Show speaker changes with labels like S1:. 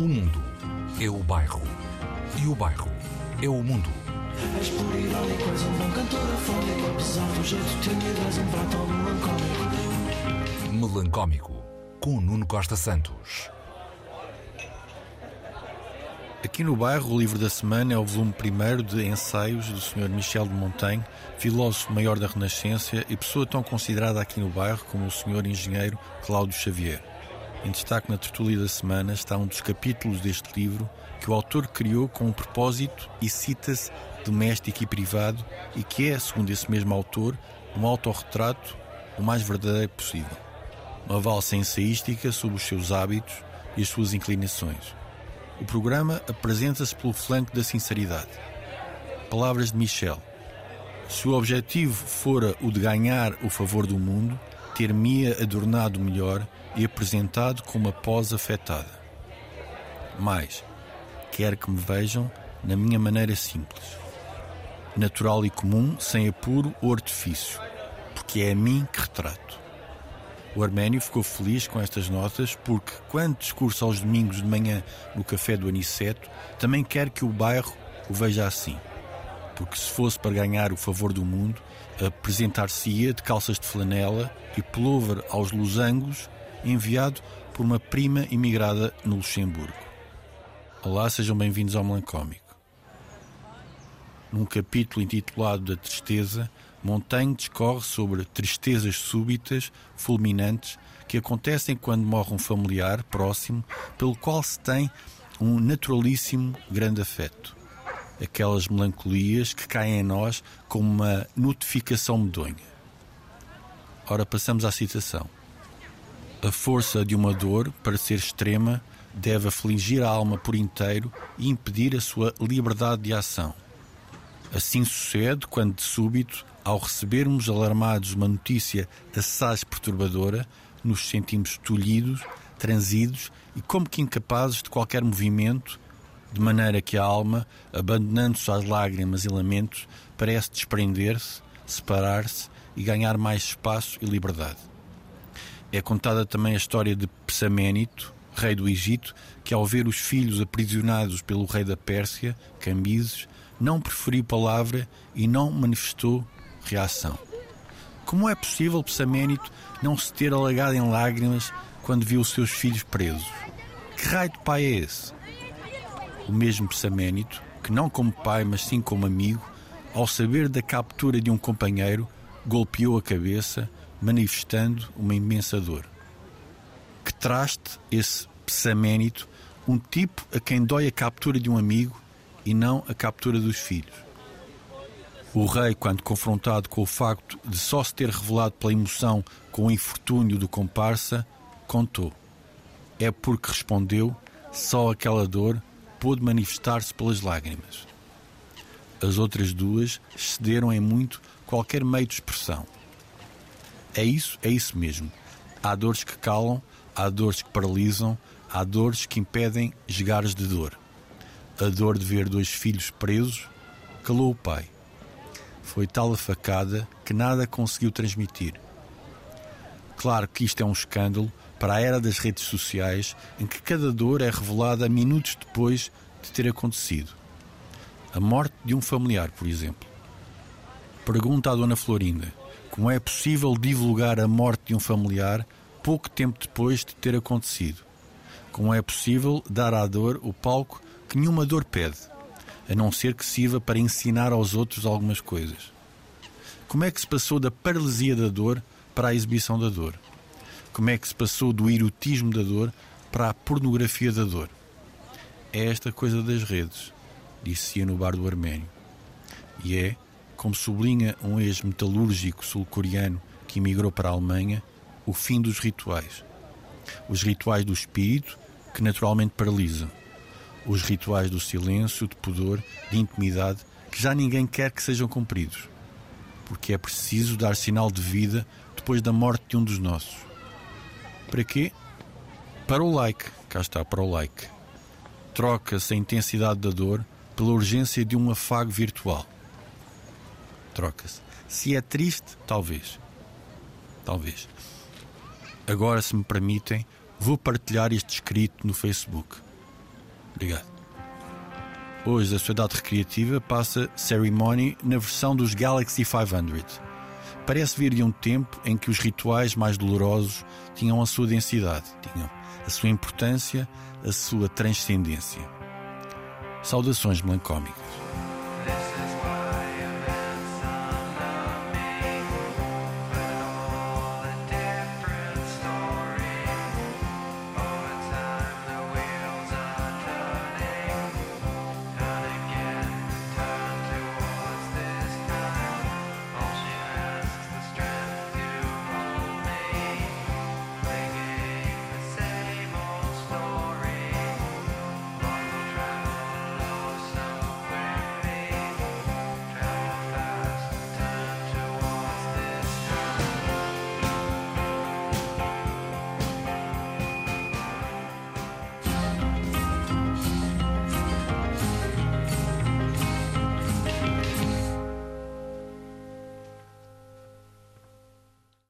S1: O mundo é o bairro. E o bairro é o mundo.
S2: És por irónico, és um bom cantor afónico Apesar do jeito tímido, és um prato melancólico
S1: Melancómico. Com Nuno Costa Santos.
S3: Aqui no bairro, o livro da semana é o volume primeiro de ensaios do Sr. Michel de Montaigne, filósofo maior da Renascença e pessoa tão considerada aqui no bairro como o Sr. Engenheiro Cláudio Xavier. Em destaque na tertúlia da semana está um dos capítulos deste livro que o autor criou com um propósito e cita-se doméstico e privado e que é, segundo esse mesmo autor, um autorretrato o mais verdadeiro possível. Uma valsa ensaística sobre os seus hábitos e as suas inclinações. O programa apresenta-se pelo flanco da sinceridade. Palavras de Michel. Se o objetivo fora o de ganhar o favor do mundo, ter-me-ia adornado melhor e apresentado com uma pós afetada. Mais, quer que me vejam na minha maneira simples, natural e comum, sem apuro ou artifício, porque é a mim que retrato. O Arménio ficou feliz com estas notas porque, quando discurso aos domingos de manhã no café do Aniceto, também quer que o bairro o veja assim. Porque se fosse para ganhar o favor do mundo, apresentar-se-ia de calças de flanela e pullover aos losangos, enviado por uma prima imigrada no Luxemburgo. Olá, sejam bem-vindos ao Melancómico. Num capítulo intitulado Da Tristeza, Montaigne discorre sobre tristezas súbitas, fulminantes, que acontecem quando morre um familiar próximo pelo qual se tem um naturalíssimo grande afeto. Aquelas melancolias que caem em nós como uma notificação medonha. Ora, passamos à citação. A força de uma dor, para ser extrema, deve afligir a alma por inteiro e impedir a sua liberdade de ação. Assim sucede quando, de súbito, ao recebermos alarmados uma notícia assaz perturbadora, nos sentimos tolhidos, transidos e como que incapazes de qualquer movimento, de maneira que a alma, abandonando-se às lágrimas e lamentos, parece desprender-se, separar-se e ganhar mais espaço e liberdade. É contada também a história de Psaménito, rei do Egito, que ao ver os filhos aprisionados pelo rei da Pérsia, Cambises, não preferiu palavra e não manifestou reação. Como é possível Psaménito não se ter alagado em lágrimas quando viu os seus filhos presos? Que raio de pai é esse? O mesmo Psaménito, que não como pai, mas sim como amigo, ao saber da captura de um companheiro, golpeou a cabeça, manifestando uma imensa dor. Que traste esse Psaménito, um tipo a quem dói a captura de um amigo e não a captura dos filhos. O rei, quando confrontado com o facto de só se ter revelado pela emoção com o infortúnio do comparsa, contou. É porque respondeu, só aquela dor pôde manifestar-se pelas lágrimas. As outras duas excederam em muito qualquer meio de expressão. É isso, é isso mesmo. Há dores que calam, há dores que paralisam, há dores que impedem esgares de dor. A dor de ver dois filhos presos calou o pai. Foi tal a facada que nada conseguiu transmitir. Claro que isto é um escândalo para a era das redes sociais em que cada dor é revelada minutos depois de ter acontecido. A morte de um familiar, por exemplo. Pergunta à Dona Florinda como é possível divulgar a morte de um familiar pouco tempo depois de ter acontecido. Como é possível dar à dor o palco que nenhuma dor pede, a não ser que sirva para ensinar aos outros algumas coisas. Como é que se passou da paralisia da dor para a exibição da dor? Como é que se passou do erotismo da dor para a pornografia da dor? É esta coisa das redes, disse-se no bar do Arménio. E é, como sublinha um ex-metalúrgico sul-coreano que emigrou para a Alemanha, o fim dos rituais. Os rituais do espírito, que naturalmente paralisam os rituais do silêncio, de pudor, de intimidade, que já ninguém quer que sejam cumpridos, porque é preciso dar sinal de vida depois da morte de um dos nossos. Para quê? Para o like, cá está, para o like. Troca-se a intensidade da dor pela urgência de um afago virtual. Troca-se. Se é triste, talvez. Talvez. Agora, se me permitem, vou partilhar este escrito no Facebook Obrigado. Hoje a Sociedade Recreativa passa Ceremony na versão dos Galaxy 500. Parece vir de um tempo em que os rituais mais dolorosos tinham a sua densidade, tinham a sua importância, a sua transcendência. Saudações melancólicas.